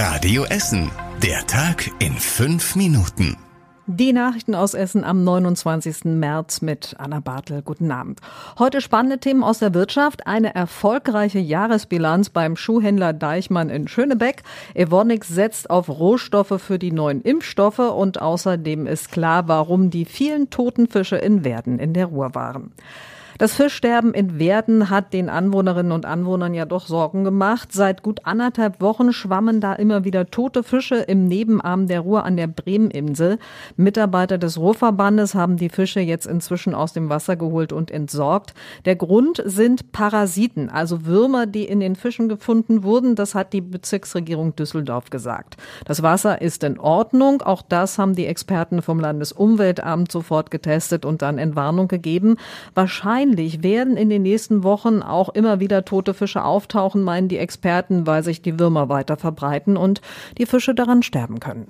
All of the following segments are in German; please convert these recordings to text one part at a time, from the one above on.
Radio Essen. Der Tag in fünf Minuten. Die Nachrichten aus Essen am 29. März mit Anna Bartel. Guten Abend. Heute spannende Themen aus der Wirtschaft. Eine erfolgreiche Jahresbilanz beim Schuhhändler Deichmann in Schönebeck. Evonik setzt auf Rohstoffe für die neuen Impfstoffe und außerdem ist klar, warum die vielen toten Fische in Werden in der Ruhr waren. Das Fischsterben in Werden hat den Anwohnerinnen und Anwohnern ja doch Sorgen gemacht. Seit gut anderthalb Wochen schwammen da immer wieder tote Fische im Nebenarm der Ruhr an der Bremeninsel. Mitarbeiter des Ruhrverbandes haben die Fische jetzt inzwischen aus dem Wasser geholt und entsorgt. Der Grund sind Parasiten, also Würmer, die in den Fischen gefunden wurden. Das hat die Bezirksregierung Düsseldorf gesagt. Das Wasser ist in Ordnung. Auch das haben die Experten vom Landesumweltamt sofort getestet und dann Entwarnung gegeben. Wahrscheinlich Wahrscheinlich werden in den nächsten Wochen auch immer wieder tote Fische auftauchen, meinen die Experten, weil sich die Würmer weiter verbreiten und die Fische daran sterben können.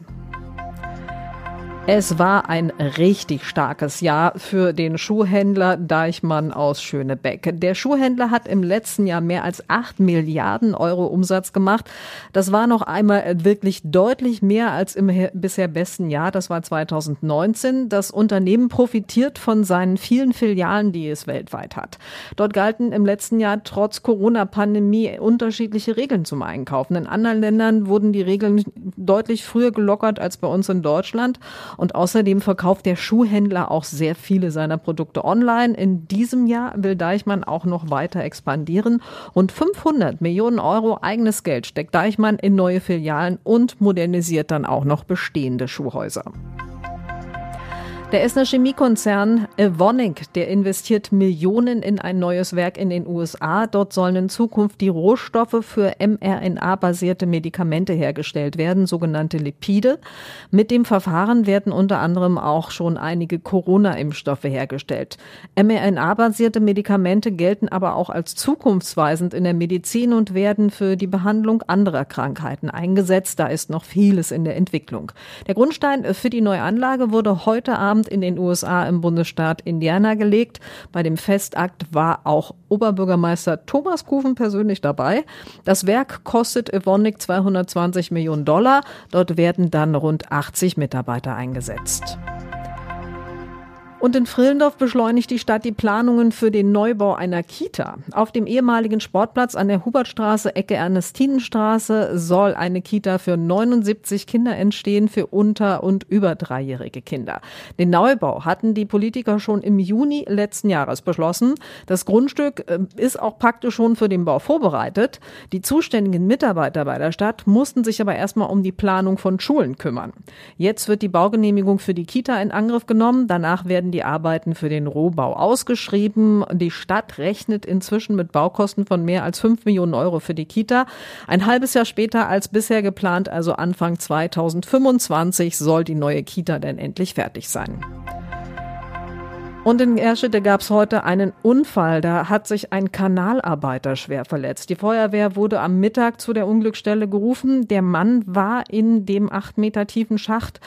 Es war ein richtig starkes Jahr für den Schuhhändler Deichmann aus Schönebeck. Der Schuhhändler hat im letzten Jahr mehr als acht Milliarden Euro Umsatz gemacht. Das war noch einmal wirklich deutlich mehr als im bisher besten Jahr. Das war 2019. Das Unternehmen profitiert von seinen vielen Filialen, die es weltweit hat. Dort galten im letzten Jahr trotz Corona-Pandemie unterschiedliche Regeln zum Einkaufen. In anderen Ländern wurden die Regeln deutlich früher gelockert als bei uns in Deutschland. Und außerdem verkauft der Schuhhändler auch sehr viele seiner Produkte online. In diesem Jahr will Deichmann auch noch weiter expandieren. Rund 500 Millionen Euro eigenes Geld steckt Deichmann in neue Filialen und modernisiert dann auch noch bestehende Schuhhäuser. Der Essener Chemiekonzern Evonik, der investiert Millionen in ein neues Werk in den USA. Dort sollen in Zukunft die Rohstoffe für mRNA-basierte Medikamente hergestellt werden, sogenannte Lipide. Mit dem Verfahren werden unter anderem auch schon einige Corona-Impfstoffe hergestellt. mRNA-basierte Medikamente gelten aber auch als zukunftsweisend in der Medizin und werden für die Behandlung anderer Krankheiten eingesetzt. Da ist noch vieles in der Entwicklung. Der Grundstein für die neue Anlage wurde heute Abend Abend in den USA im Bundesstaat Indiana gelegt. Bei dem Festakt war auch Oberbürgermeister Thomas Kufen persönlich dabei. Das Werk kostet Evonik 220 Millionen Dollar. Dort werden dann rund 80 Mitarbeiter eingesetzt. Und in Frillendorf beschleunigt die Stadt die Planungen für den Neubau einer Kita. Auf dem ehemaligen Sportplatz an der Hubertstraße, Ecke Ernestinenstraße, soll eine Kita für 79 Kinder entstehen, für unter- und über dreijährige Kinder. Den Neubau hatten die Politiker schon im Juni letzten Jahres beschlossen. Das Grundstück äh, ist auch praktisch schon für den Bau vorbereitet. Die zuständigen Mitarbeiter bei der Stadt mussten sich aber erstmal um die Planung von Schulen kümmern. Jetzt wird die Baugenehmigung für die Kita in Angriff genommen. Danach werden werden die Arbeiten für den Rohbau ausgeschrieben. Die Stadt rechnet inzwischen mit Baukosten von mehr als 5 Millionen Euro für die Kita. Ein halbes Jahr später als bisher geplant, also Anfang 2025, soll die neue Kita denn endlich fertig sein. Und in Erschede gab es heute einen Unfall. Da hat sich ein Kanalarbeiter schwer verletzt. Die Feuerwehr wurde am Mittag zu der Unglücksstelle gerufen. Der Mann war in dem acht Meter tiefen Schacht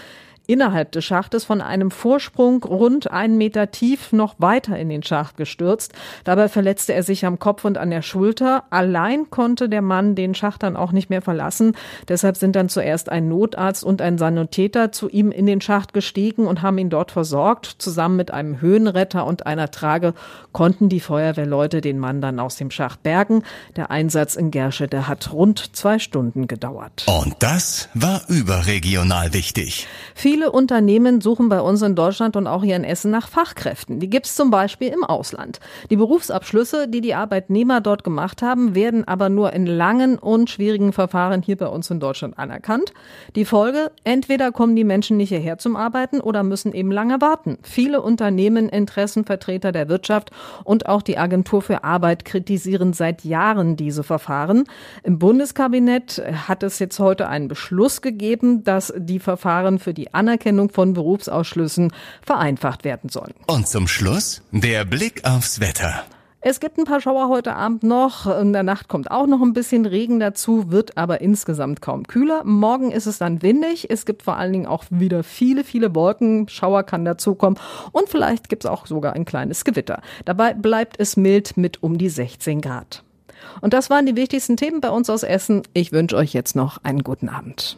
innerhalb des Schachtes von einem Vorsprung rund einen Meter tief noch weiter in den Schacht gestürzt. Dabei verletzte er sich am Kopf und an der Schulter. Allein konnte der Mann den Schacht dann auch nicht mehr verlassen. Deshalb sind dann zuerst ein Notarzt und ein Sanitäter zu ihm in den Schacht gestiegen und haben ihn dort versorgt. Zusammen mit einem Höhenretter und einer Trage konnten die Feuerwehrleute den Mann dann aus dem Schacht bergen. Der Einsatz in Gerschede hat rund zwei Stunden gedauert. Und das war überregional wichtig. Viele Viele Unternehmen suchen bei uns in Deutschland und auch hier in Essen nach Fachkräften. Die gibt es zum Beispiel im Ausland. Die Berufsabschlüsse, die die Arbeitnehmer dort gemacht haben, werden aber nur in langen und schwierigen Verfahren hier bei uns in Deutschland anerkannt. Die Folge, entweder kommen die Menschen nicht hierher zum Arbeiten oder müssen eben lange warten. Viele Unternehmen, Interessenvertreter der Wirtschaft und auch die Agentur für Arbeit kritisieren seit Jahren diese Verfahren. Im Bundeskabinett hat es jetzt heute einen Beschluss gegeben, dass die Verfahren für die Anerkennung von Berufsausschlüssen vereinfacht werden sollen. Und zum Schluss der Blick aufs Wetter. Es gibt ein paar Schauer heute Abend noch. In der Nacht kommt auch noch ein bisschen Regen dazu, wird aber insgesamt kaum kühler. Morgen ist es dann windig. Es gibt vor allen Dingen auch wieder viele, viele Wolken. Schauer kann dazukommen. Und vielleicht gibt es auch sogar ein kleines Gewitter. Dabei bleibt es mild mit um die 16 Grad. Und das waren die wichtigsten Themen bei uns aus Essen. Ich wünsche euch jetzt noch einen guten Abend.